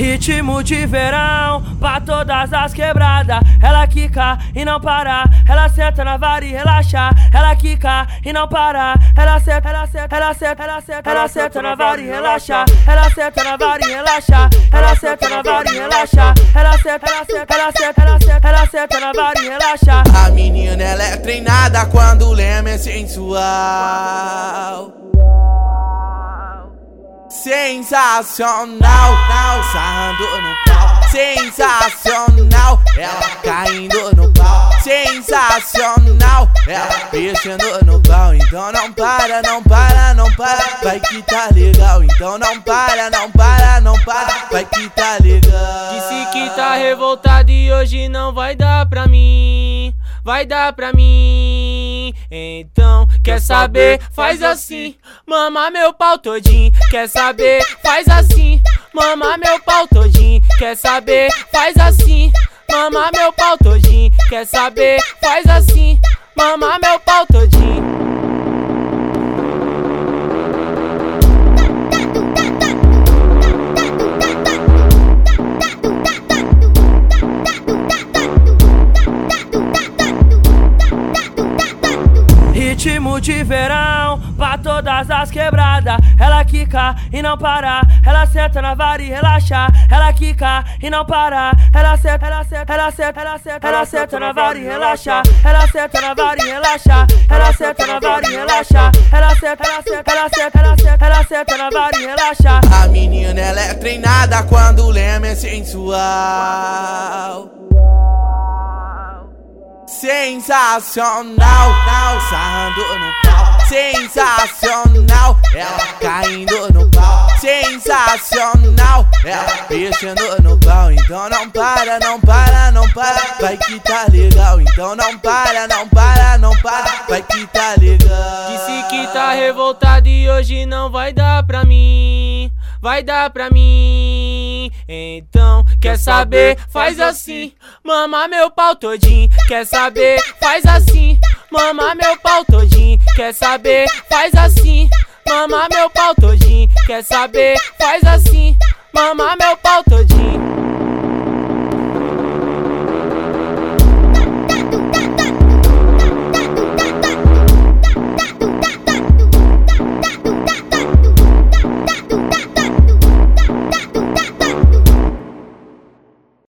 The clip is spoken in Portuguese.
Ritmo de verão, pra todas as quebradas. Ela quica e não para. Ela senta na vara e relaxa. Ela quica e não para. Ela senta, ela senta, ela senta, ela senta, ela senta na vara e relaxa. Ela senta na vara e relaxa. Ela senta na vara e relaxa. Ela senta, ela senta, ela senta, ela senta, ela senta na vara e relaxa. A menina ela é treinada quando o lema é sensual. Sensacional, sarrando no pau. Sensacional, ela caindo no pau. Sensacional, ela mexendo no pau. Então não para, não para, não para, vai que tá legal. Então não para, não para, não para, vai que tá legal. Disse que tá revoltado e hoje não vai dar pra mim. Vai dar pra mim. Então, quer saber? Faz assim, mama meu pau todinho. Quer saber? Faz assim, mama meu pau todinho. Quer saber? Faz assim, mama meu pau todinho. Quer saber? Faz assim, mama meu pau todinho. Ritmo de verão, pra todas as quebradas. Ela quica e não para. Ela senta na vara e relaxa. Ela quica e não para. Ela senta, ela senta, ela senta, ela senta, ela senta na vara e relaxa. Ela senta na vara e relaxa. Ela senta na vara e relaxa. Ela senta, ela senta, ela senta, ela senta, ela senta na vara e relaxa. A menina ela é treinada quando o lema é sensual. Sensacional, sarrando no pau. Sensacional, ela caindo no pau. Sensacional, ela mexendo no pau. Então não para, não para, não para, vai que tá legal. Então não para, não para, não para, vai que tá legal. Disse que tá revoltado e hoje não vai dar pra mim. Vai dar pra mim. Então, quer saber? Faz assim, mama meu pau todinho. Quer saber? Faz assim, mama meu pau todinho. Quer saber? Faz assim, mama meu pau todinho. Quer saber? Faz assim, mama meu pau todinho.